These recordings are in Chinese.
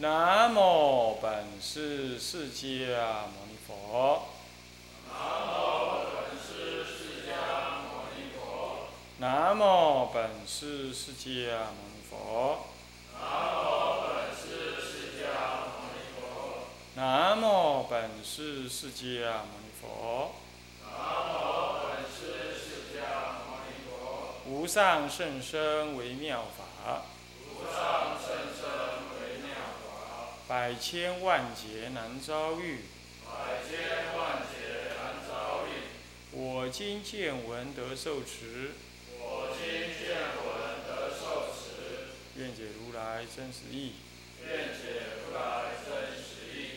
南无本师释迦牟尼佛。南无本师释迦牟尼佛。南无本师释迦牟尼佛。南无上甚深微妙法。百千万劫难遭遇，百千万劫难遭遇。我今见闻得受持，我今见闻得受持。愿解如来真实义，愿解如来真实义。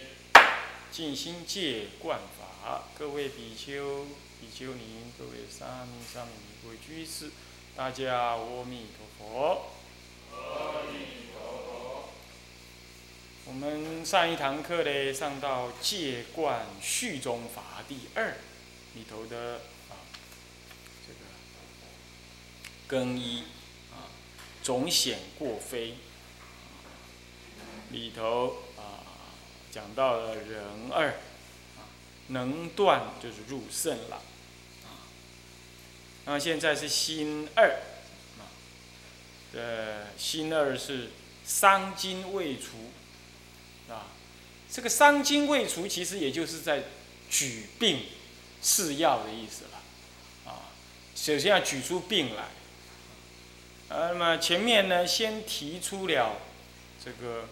静心戒观法，各位比丘、比丘尼、各位沙弥、沙弥尼、各位居士，大家阿弥陀佛。我们上一堂课呢，上到戒观序中法第二里头的啊，这个更衣啊，总显过非里头啊，讲到了人二啊，能断就是入圣了啊。那现在是心二啊，呃，心二是伤筋未除。啊，这个伤筋未除，其实也就是在举病试药的意思了。啊，首先要举出病来。呃，那么前面呢，先提出了这个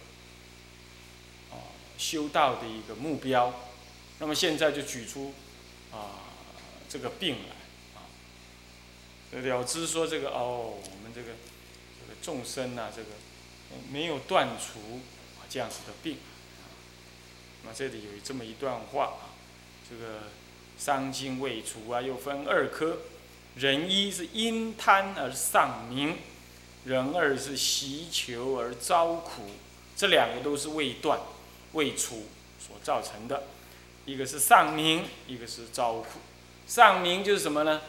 啊修道的一个目标，那么现在就举出啊这个病来。啊，了知说这个哦，我们这个这个众生呐，这个没有断除啊这样子的病。那这里有这么一段话，这个伤筋未除啊，又分二科，人一是因贪而丧名，人二是习求而遭苦，这两个都是未断、未除所造成的，一个是丧名，一个是遭苦。丧名就是什么呢？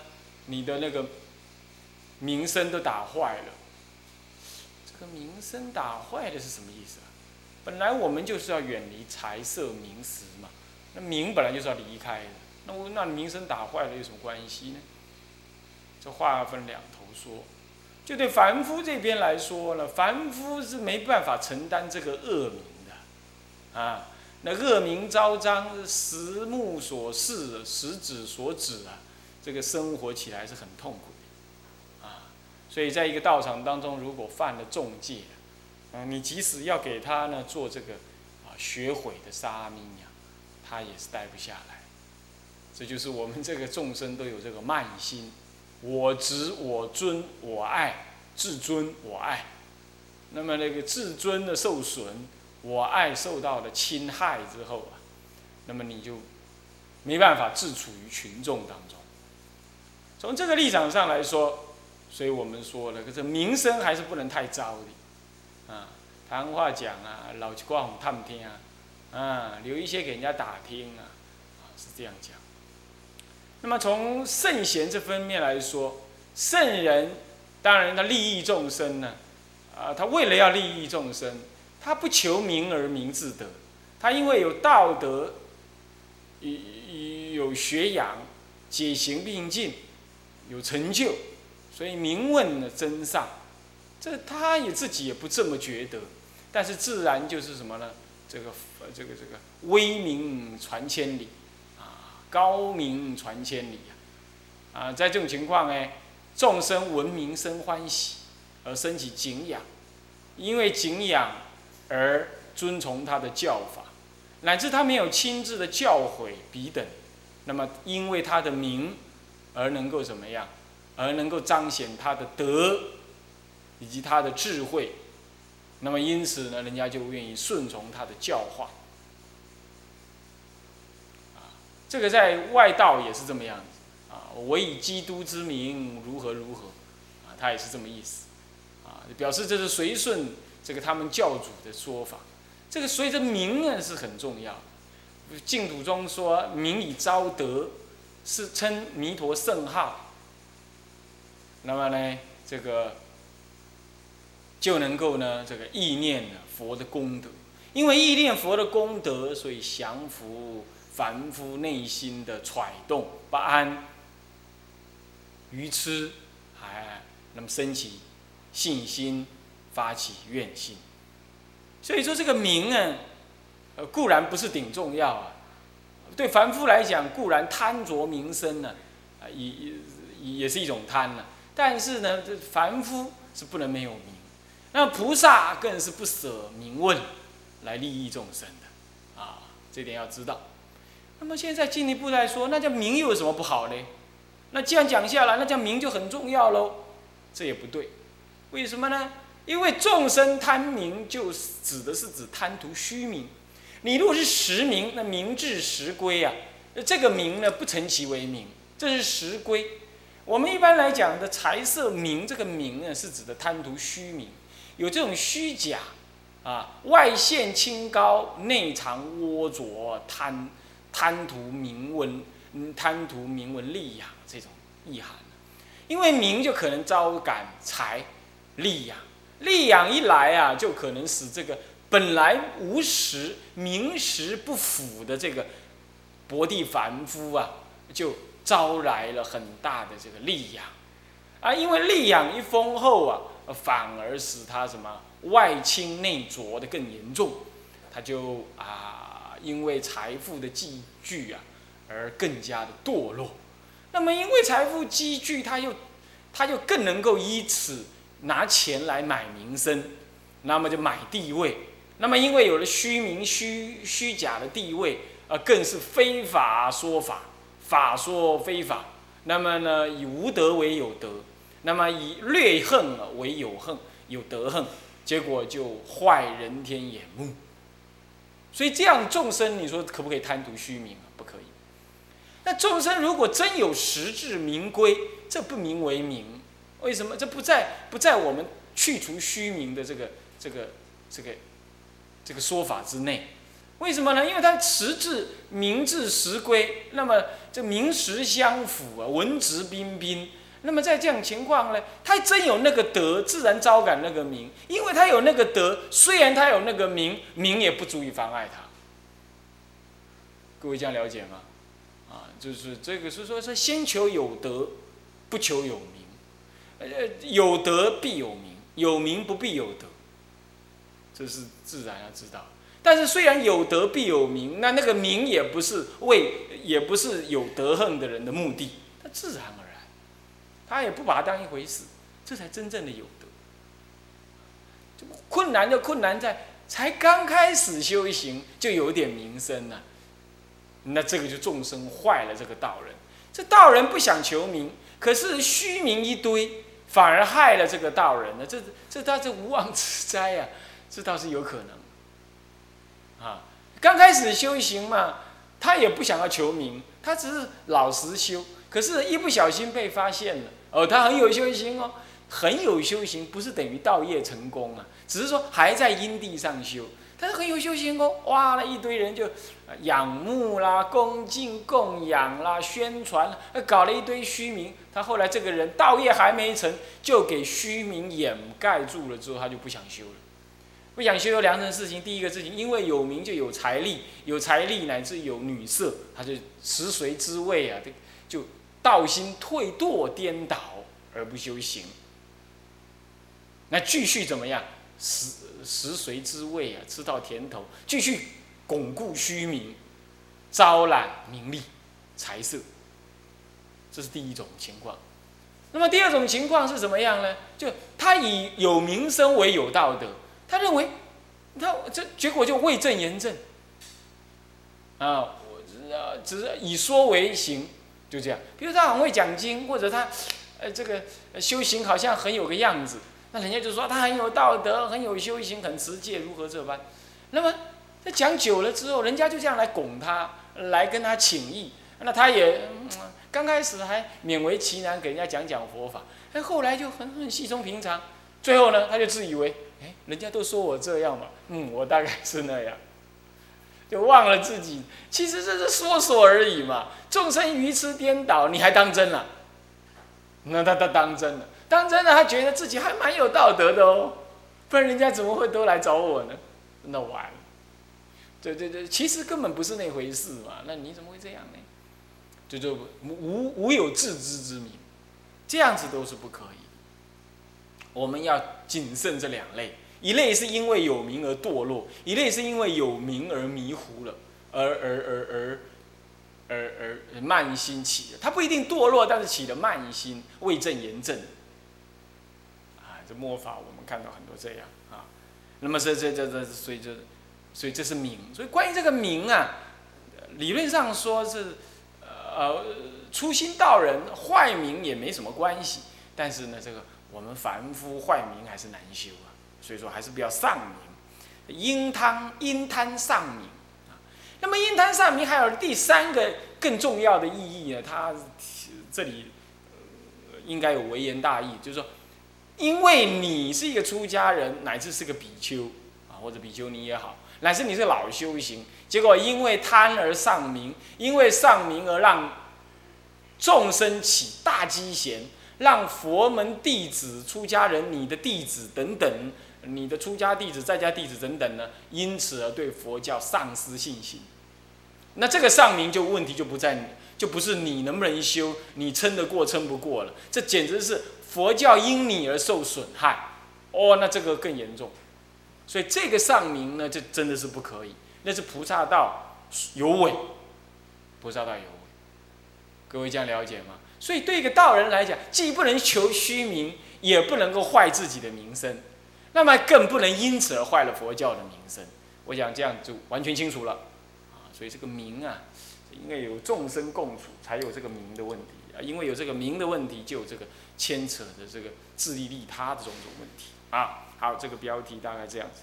你的那个名声都打坏了。这个名声打坏了是什么意思啊？本来我们就是要远离财色名食嘛，那名本来就是要离开的，那我那名声打坏了有什么关系呢？这话分两头说，就对凡夫这边来说呢，凡夫是没办法承担这个恶名的，啊，那恶名昭彰，实目所视，实指所指啊，这个生活起来是很痛苦的，啊，所以在一个道场当中，如果犯了重戒。啊你即使要给他呢做这个啊学毁的沙弥呀，他也是待不下来。这就是我们这个众生都有这个慢心，我执、我尊、我爱，自尊、我爱。那么那个自尊的受损，我爱受到了侵害之后啊，那么你就没办法自处于群众当中。从这个立场上来说，所以我们说了，可是名声还是不能太糟的。啊，谈话讲啊，老去挂红探听啊，啊，留一些给人家打听啊，啊，是这样讲。那么从圣贤这方面来说，圣人当然他利益众生呢，啊，他为了要利益众生，他不求名而名自得，他因为有道德，有有学养，解行并进，有成就，所以名问的真上。这他也自己也不这么觉得，但是自然就是什么呢？这个这个这个威名传千里，啊高名传千里啊，啊在这种情况呢，众生闻名生欢喜，而升起敬仰，因为敬仰而遵从他的教法，乃至他没有亲自的教诲彼等，那么因为他的名而能够怎么样？而能够彰显他的德。以及他的智慧，那么因此呢，人家就愿意顺从他的教化。啊，这个在外道也是这么样子啊。我以基督之名如何如何，啊，他也是这么意思，啊，表示这是随顺这个他们教主的说法。这个随着名呢是很重要。净土中说名以昭德，是称弥陀圣号。那么呢，这个。就能够呢，这个意念佛的功德，因为意念佛的功德，所以降服凡夫内心的揣动不安、愚痴，哎，那么升起信心，发起愿心。所以说这个名呢，呃，固然不是顶重要啊。对凡夫来讲，固然贪着名声呢，啊，也也也是一种贪呢。但是呢，这凡夫是不能没有名，那菩萨更是不舍名问来利益众生的，啊，这点要知道。那么现在进一步来说，那叫名有什么不好呢？那既然讲下来，那叫名就很重要喽。这也不对，为什么呢？因为众生贪名，就是指的是指贪图虚名。你如果是实名，那名至实归啊。那这个名呢，不成其为名，这是实归。我们一般来讲的财色名，这个名呢，是指的贪图虚名，有这种虚假，啊，外现清高，内藏龌龊，贪贪图名闻，贪图名闻利养这种意涵。因为名就可能招感财利养，利养一来啊，就可能使这个本来无实名实不符的这个薄地凡夫啊，就。招来了很大的这个利养，啊，因为利养一丰厚啊，反而使他什么外轻内浊的更严重，他就啊，因为财富的积聚啊，而更加的堕落。那么因为财富积聚，他又他就更能够以此拿钱来买名声，那么就买地位。那么因为有了虚名虚虚假的地位，啊，更是非法说法。法说非法，那么呢，以无德为有德，那么以略恨为有恨，有德恨，结果就坏人天眼目。所以这样众生，你说可不可以贪图虚名啊？不可以。那众生如果真有实质名归，这不名为名，为什么？这不在不在我们去除虚名的这个这个这个这个说法之内。为什么呢？因为它实质名至实归，那么这名实相符啊，文质彬彬。那么在这样情况呢，他真有那个德，自然招感那个名。因为他有那个德，虽然他有那个名，名也不足以妨碍他。各位这样了解吗？啊，就是这个是说，是先求有德，不求有名。呃，有德必有名，有名不必有德，这是自然要知道。但是虽然有德必有名，那那个名也不是为，也不是有德恨的人的目的，他自然而然，他也不把它当一回事，这才真正的有德。困难就困难在才刚开始修行就有点名声了，那这个就众生坏了这个道人，这道人不想求名，可是虚名一堆，反而害了这个道人呢，这这他这无妄之灾呀，这倒是有可能。啊，刚开始修行嘛，他也不想要求名，他只是老实修。可是，一不小心被发现了，哦，他很有修行哦，很有修行，不是等于道业成功啊，只是说还在因地上修。他很有修行哦，哇，那一堆人就仰慕啦、恭敬供养啦、宣传，搞了一堆虚名。他后来这个人道业还没成就，给虚名掩盖住了之后，他就不想修了。不想修有两种事情，第一个事情，因为有名就有财力，有财力乃至有女色，他就食髓之味啊，道心退堕颠倒而不修行。那继续怎么样？食食髓之味啊，吃到甜头，继续巩固虚名，招揽名利财色，这是第一种情况。那么第二种情况是怎么样呢？就他以有名声为有道德。他认为，他这结果就为正言正，啊，我只只是以说为行，就这样。比如他很会讲经，或者他，呃，这个修行好像很有个样子，那人家就说他很有道德，很有修行，很持戒，如何这般？那么他讲久了之后，人家就这样来拱他，来跟他请意，那他也刚开始还勉为其难给人家讲讲佛法，哎，后来就很很稀松平常，最后呢，他就自以为。哎，人家都说我这样嘛，嗯，我大概是那样，就忘了自己，其实这是说说而已嘛。众生愚痴颠倒，你还当真了？那他他当真了，当真了，他觉得自己还蛮有道德的哦，不然人家怎么会都来找我呢？那完了，这这这其实根本不是那回事嘛，那你怎么会这样呢？就就无无有自知之明，这样子都是不可以。我们要谨慎这两类，一类是因为有名而堕落，一类是因为有名而迷糊了，而而而而而而慢心起的。他不一定堕落，但是起的慢心，未正言正。啊，这末法我们看到很多这样啊。那么这这这这，所以这所以这是名。所以关于这个名啊，理论上说是呃初心道人坏名也没什么关系，但是呢这个。我们凡夫坏名还是难修啊，所以说还是比较上名，因贪因贪上名啊。那么因贪上名还有第三个更重要的意义呢，它这里应该有微言大义，就是说，因为你是一个出家人，乃至是个比丘啊，或者比丘尼也好，乃至你是老修行，结果因为贪而上名，因为上名而让众生起大机嫌。让佛门弟子、出家人、你的弟子等等，你的出家弟子、在家弟子等等呢，因此而对佛教丧失信心。那这个上名就问题就不在你，就不是你能不能修，你撑得过撑不过了，这简直是佛教因你而受损害。哦，那这个更严重。所以这个上名呢，这真的是不可以，那是菩萨道有违，菩萨道有违。各位这样了解吗？所以，对一个道人来讲，既不能求虚名，也不能够坏自己的名声，那么更不能因此而坏了佛教的名声。我想这样就完全清楚了啊。所以这个名啊，应该有众生共处，才有这个名的问题啊。因为有这个名的问题，就有这个牵扯的这个自利利他的种种问题啊。好，这个标题大概这样子。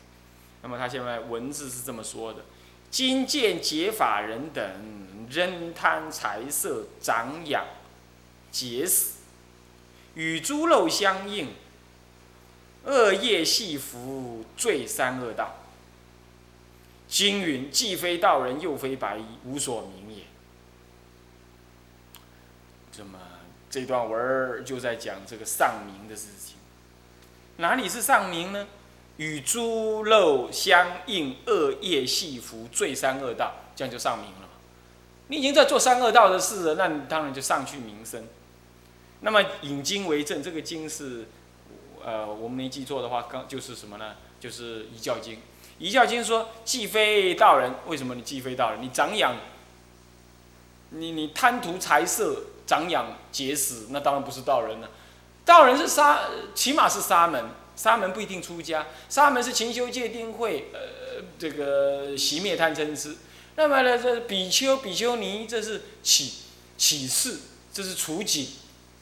那么他现在文字是这么说的：今见解法人等，仍贪财色，长养。结死，与猪肉相应，恶业系福，罪三恶道。经云：既非道人，又非白衣，无所名也。这么这段文儿就在讲这个丧名的事情。哪里是丧名呢？与猪肉相应，恶业系福，罪三恶道，这样就丧名了。你已经在做三恶道的事了，那你当然就上去名声。那么引经为证，这个经是，呃，我没记错的话，刚就是什么呢？就是《遗教经》。《遗教经》说：“既非道人，为什么你既非道人？你长养，你你贪图财色，长养结死，那当然不是道人了。道人是沙，起码是沙门，沙门不一定出家，沙门是勤修戒定慧，呃，这个熄灭贪嗔痴。那么呢，这比丘、比丘尼，这是起起事，这是除己。”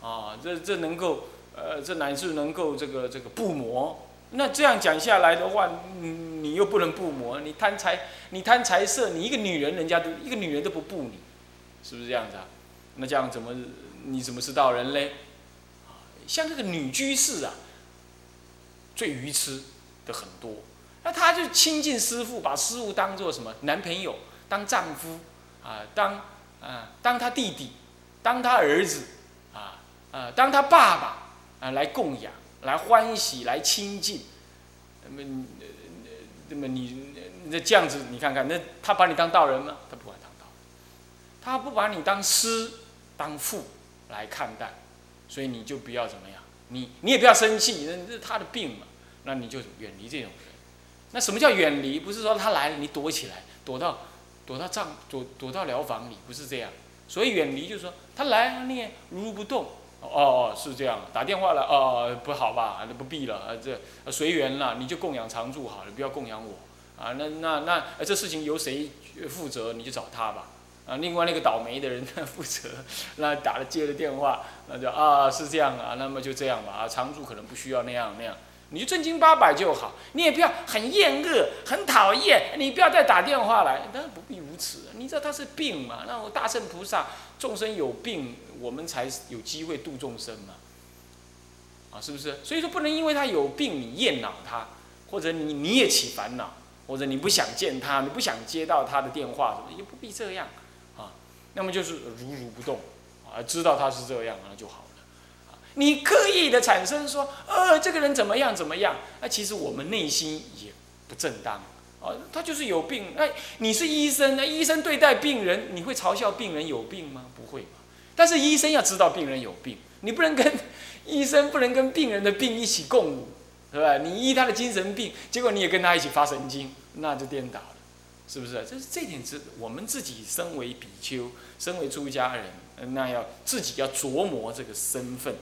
啊，这这能够，呃，这乃至能够这个这个不魔。那这样讲下来的话，你你又不能不魔，你贪财，你贪财色，你一个女人，人家都一个女人都不布你，是不是这样子啊？那这样怎么你怎么是道人嘞？像这个女居士啊，最愚痴的很多，那他就亲近师傅，把师傅当做什么男朋友，当丈夫啊，当啊当他弟弟，当他儿子。啊，当他爸爸啊来供养、来欢喜、来亲近，那么，那么你那这样子，你看看，那他把你当道人吗？他不把当道，他不把你当师、当父来看待，所以你就不要怎么样，你你也不要生气，那是他的病嘛，那你就远离这种人。那什么叫远离？不是说他来了你躲起来，躲到躲到帐躲躲到疗房里，不是这样。所以远离就是说他来你也如如不动。哦哦，是这样，打电话了哦，不好吧？那不必了，这随缘了，你就供养常住好了，不要供养我啊。那那那，这事情由谁负责，你就找他吧。啊，另外那个倒霉的人 负责，那打了接了电话，那就啊是这样啊，那么就这样吧。啊，常住可能不需要那样那样，你就正经八百就好，你也不要很厌恶、很讨厌，你不要再打电话来，当然不必如此。你知道他是病嘛？那我大圣菩萨，众生有病。我们才有机会度众生嘛，啊，是不是？所以说不能因为他有病你厌恼他，或者你你也起烦恼，或者你不想见他，你不想接到他的电话，什么也不必这样，啊，那么就是如如不动，啊，知道他是这样那就好，你刻意的产生说，呃，这个人怎么样怎么样，那其实我们内心也不正当，哦，他就是有病。那你是医生，那医生对待病人，你会嘲笑病人有病吗？不会但是医生要知道病人有病，你不能跟 医生不能跟病人的病一起共舞，是吧？你医他的精神病，结果你也跟他一起发神经，那就颠倒了，是不是？这是这点是我们自己身为比丘，身为出家人，那要自己要琢磨这个身份，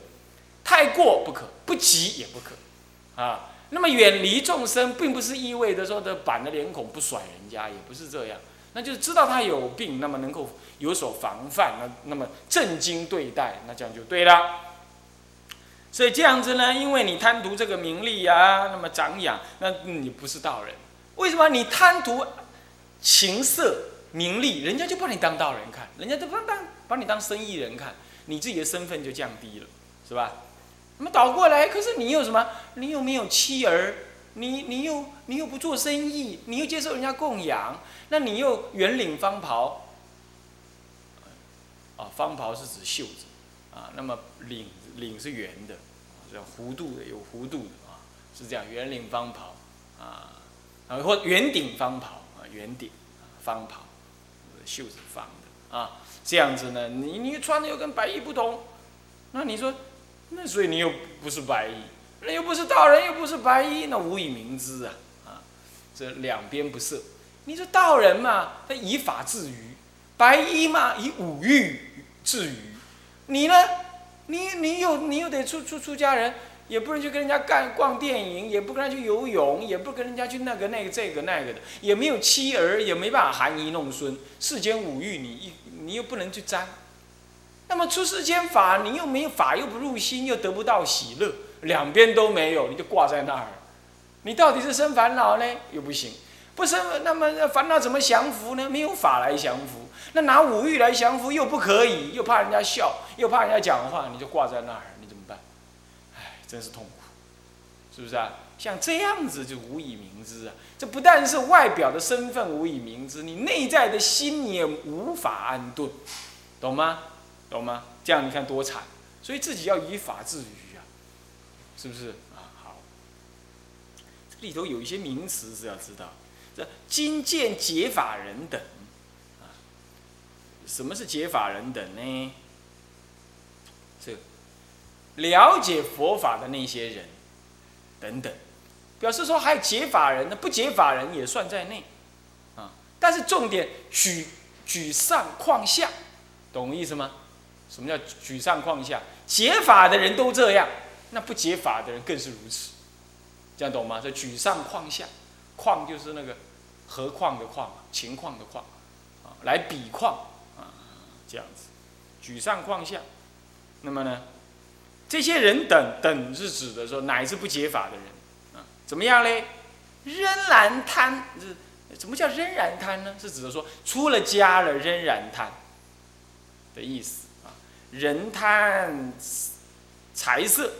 太过不可，不及也不可，啊。那么远离众生，并不是意味着说的板着脸孔不甩人家，也不是这样。那就是知道他有病，那么能够有所防范，那那么正经对待，那这样就对了。所以这样子呢，因为你贪图这个名利呀，那么长养，那你不是道人。为什么你贪图情色名利，人家就把你当道人看，人家就把当把你当生意人看，你自己的身份就降低了，是吧？那么倒过来，可是你有什么？你又没有妻儿，你你又你又不做生意，你又接受人家供养，那你又圆领方袍，啊，方袍是指袖子，啊，那么领领是圆的，叫弧度的，有弧度的啊，是这样，圆领方袍，啊，啊或圆顶方袍，啊圆顶，方袍，袖子方的，啊，这样子呢，你你穿的又跟白衣不同，那你说？那所以你又不是白衣，那又不是道人，又不是白衣，那无以明之啊！啊，这两边不色。你说道人嘛，他以法治愚；白衣嘛，以五欲治愚。你呢？你你又你又得出出出家人，也不能去跟人家干逛电影，也不跟他去游泳，也不跟人家去那个那个这个那个的，也没有妻儿，也没办法含饴弄孙。世间五欲，你一你又不能去沾。那么出世间法，你又没有法，又不入心，又得不到喜乐，两边都没有，你就挂在那儿。你到底是生烦恼呢？又不行，不生，那么烦恼怎么降服呢？没有法来降服，那拿五欲来降服又不可以，又怕人家笑，又怕人家讲话，你就挂在那儿，你怎么办？唉，真是痛苦，是不是啊？像这样子就无以明之啊！这不但是外表的身份无以明之，你内在的心也无法安顿，懂吗？懂吗？这样你看多惨，所以自己要以法治愚啊，是不是啊？好，这里头有一些名词是要知道，这今见解法人等啊，什么是解法人等呢？这了解佛法的那些人等等，表示说还有解法人呢，不解法人也算在内啊。但是重点举举上况下，懂我意思吗？什么叫举上况下？解法的人都这样，那不解法的人更是如此，这样懂吗？这举上况下，况就是那个何况的况，情况的况，啊，来比况啊，这样子，举上况下。那么呢，这些人等等是指的说，乃是不解法的人啊，怎么样嘞？仍然贪，是什么叫仍然贪呢？是指的说，出了家了仍然贪的意思。人贪财色，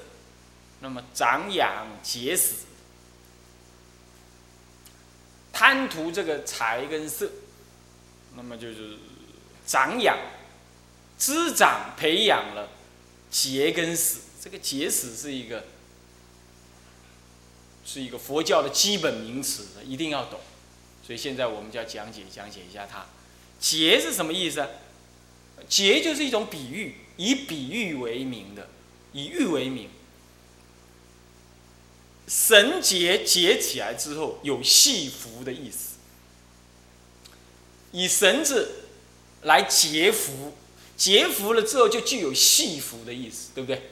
那么长养结死，贪图这个财跟色，那么就是长养、滋长、培养了结跟死。这个结死是一个是一个佛教的基本名词，一定要懂。所以现在我们就要讲解讲解一下它。结是什么意思？结就是一种比喻。以比喻为名的，以喻为名。绳结结起来之后有系服的意思，以绳子来结服，结服了之后就具有系服的意思，对不对？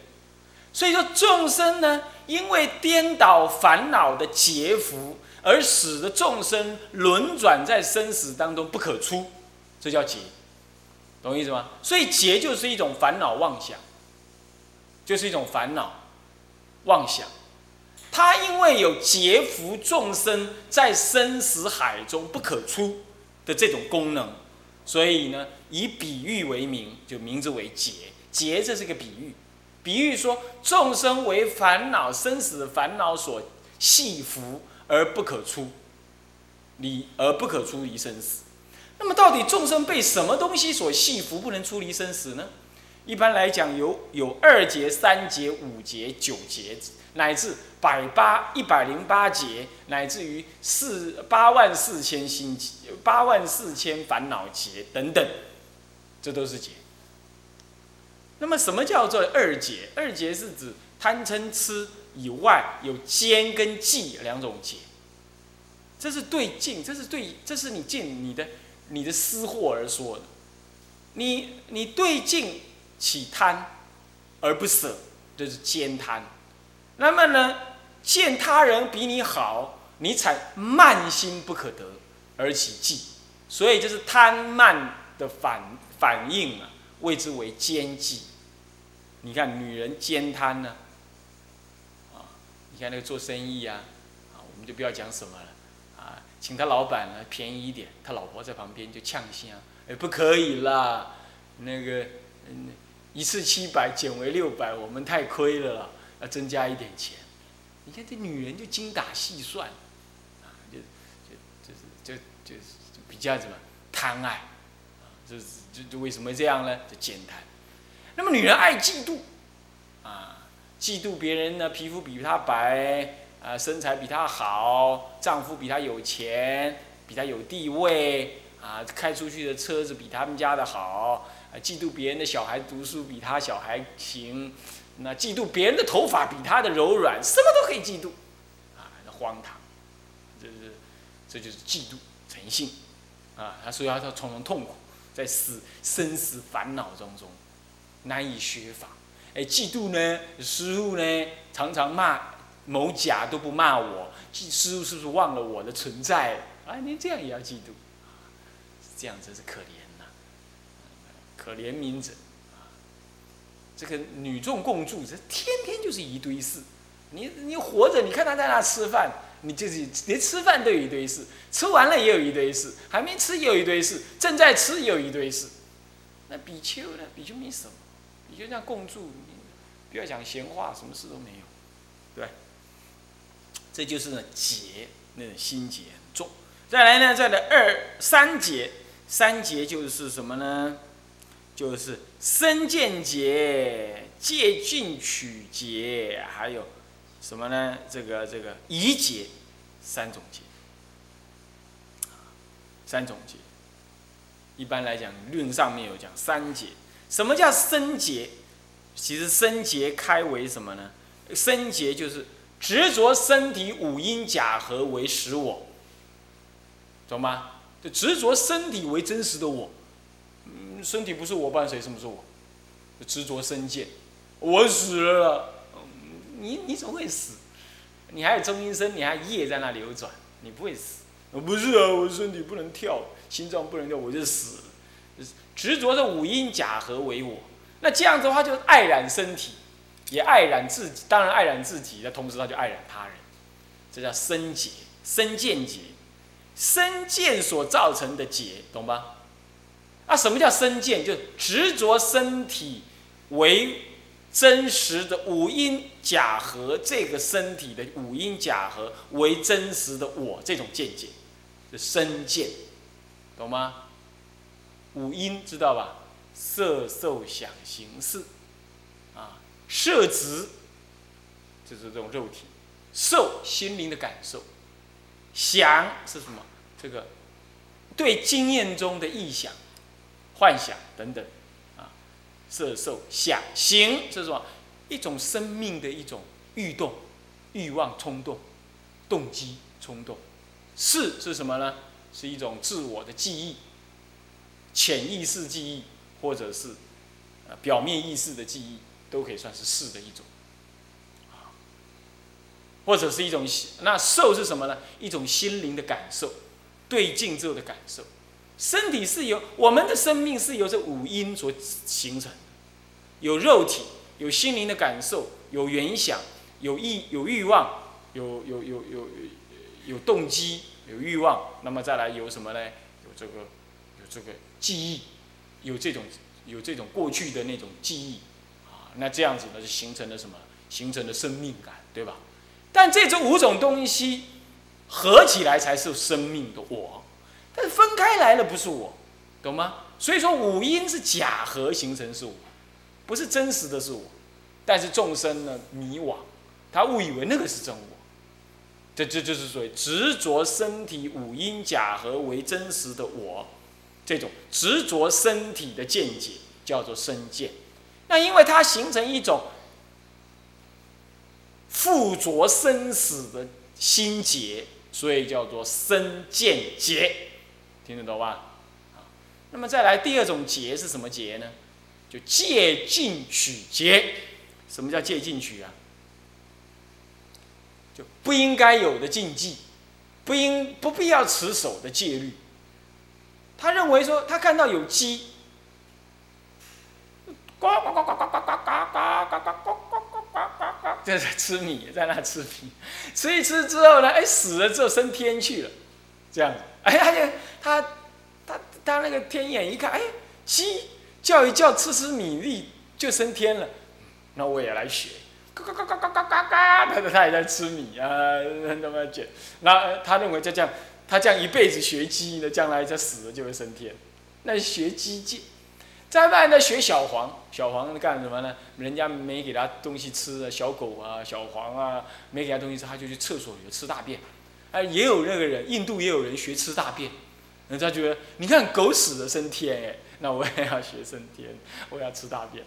所以说众生呢，因为颠倒烦恼的结服，而使得众生轮转在生死当中不可出，这叫结。懂意思吗？所以劫就是一种烦恼妄想，就是一种烦恼妄想。它因为有劫福众生在生死海中不可出的这种功能，所以呢，以比喻为名，就名字为劫。劫这是个比喻，比喻说众生为烦恼生死烦恼所系缚而不可出离，而不可出离生死。那么到底众生被什么东西所系缚，不能出离生死呢？一般来讲有有二劫、三劫、五劫、九劫，乃至百八一百零八劫，乃至于四八万四千心八万四千烦恼劫等等，这都是劫。那么什么叫做二劫？二劫是指贪嗔痴以外有奸跟忌两种劫。这是对境，这是对，这是你见你的你的私货而说的。你你对境起贪而不舍，这是奸贪。那么呢，见他人比你好，你才慢心不可得而起忌，所以就是贪慢的反反应啊，谓之为奸忌。你看女人奸贪呢，啊，你看那个做生意啊，啊，我们就不要讲什么了。请他老板呢便宜一点，他老婆在旁边就呛香，哎，不可以啦，那个，嗯，一次七百减为六百，我们太亏了啦，要增加一点钱。你看这女人就精打细算，啊，就就就是就就比较什么贪爱，啊，就是就就为什么这样呢？就简单。那么女人爱嫉妒，啊，嫉妒别人呢皮肤比她白。啊，身材比她好，丈夫比她有钱，比她有地位，啊，开出去的车子比他们家的好，啊，嫉妒别人的小孩读书比他小孩行，那嫉妒别人的头发比他的柔软，什么都可以嫉妒，啊，荒唐，这是，这就是嫉妒成性，啊，他说要他重重痛苦，在死生死烦恼当中难以学法，哎，嫉妒呢，师傅呢常常骂。某甲都不骂我，师傅是不是忘了我的存在？啊，您这样也要嫉妒，这样真是可怜呐，可怜民者！这个女众共住，这天天就是一堆事。你你活着，你看他在那吃饭，你就是连吃饭都有一堆事，吃完了也有一堆事，还没吃也有一堆事，正在吃也有一堆事。那比丘呢？比丘没什么，比丘这样共住，你不要讲闲话，什么事都没有，对。这就是呢结，那种心结很重。再来呢，再来二三结，三结就是什么呢？就是身见结、借进取结，还有什么呢？这个这个疑结，三种结。三种结，一般来讲，论上面有讲三结。什么叫身结？其实身结开为什么呢？身结就是。执着身体五阴假合为实我，懂吗？就执着身体为真实的我，嗯，身体不是我，伴谁？什么是我？执着身见，我死了，你你怎么会死？你还有中阴身，你还业在那流转，你不会死。不是啊，我身体不能跳，心脏不能跳，我就死了。执着的五阴假合为我，那这样子的话就爱染身体。也爱染自己，当然爱染自己，的同时他就爱染他人，这叫身结、身见结，身见所造成的结，懂吧？啊，什么叫身见？就执着身体为真实的五阴假合，这个身体的五阴假合为真实的我，这种见解，就身见，懂吗？五阴知道吧？色、受、想、行、识。色执，就是这种肉体；受心灵的感受，想是什么？这个对经验中的臆想、幻想等等，啊，色受想行是什么？一种生命的一种欲动、欲望、冲动、动机、冲动。是是什么呢？是一种自我的记忆、潜意识记忆，或者是呃表面意识的记忆。都可以算是事的一种，啊，或者是一种那受是什么呢？一种心灵的感受，对境之后的感受。身体是由我们的生命是由这五音所形成的，有肉体，有心灵的感受，有原想，有意有欲望，有有有有有动机，有欲望。那么再来有什么呢？有这个有这个记忆，有这种有这种过去的那种记忆。那这样子呢，就形成了什么？形成了生命感，对吧？但这这五种东西合起来才是生命的我，但是分开来了不是我，懂吗？所以说五阴是假合形成是我，不是真实的是我，但是众生呢迷惘，他误以为那个是真我。这这就是所谓执着身体五阴假合为真实的我，这种执着身体的见解叫做身见。那因为它形成一种附着生死的心结，所以叫做生见结，听得懂吧？那么再来第二种结是什么结呢？就借进取结。什么叫借进取啊？就不应该有的禁忌，不应不必要持守的戒律。他认为说，他看到有鸡，呱呱呱呱呱呱呱呱呱呱呱呱呱呱呱，在在吃米，在那吃米，吃一吃之后呢，哎死了之后升天去了，这样子，哎他就他他他那个天眼一看，哎鸡叫一叫吃吃米粒就升天了，那我也来学。嘎嘎嘎嘎嘎嘎嘎嘎，他他也在吃米啊，那么卷。那他认为就这样，他这样一辈子学鸡呢，将来他死了就会升天。那学鸡戒，再慢呢学小黄，小黄干什么呢？人家没给他东西吃啊，小狗啊，小黄啊，没给他东西吃，他就去厕所里吃大便。哎，也有那个人，印度也有人学吃大便。人家觉得，你看狗屎的升天，哎，那我也要学升天，我要吃大便。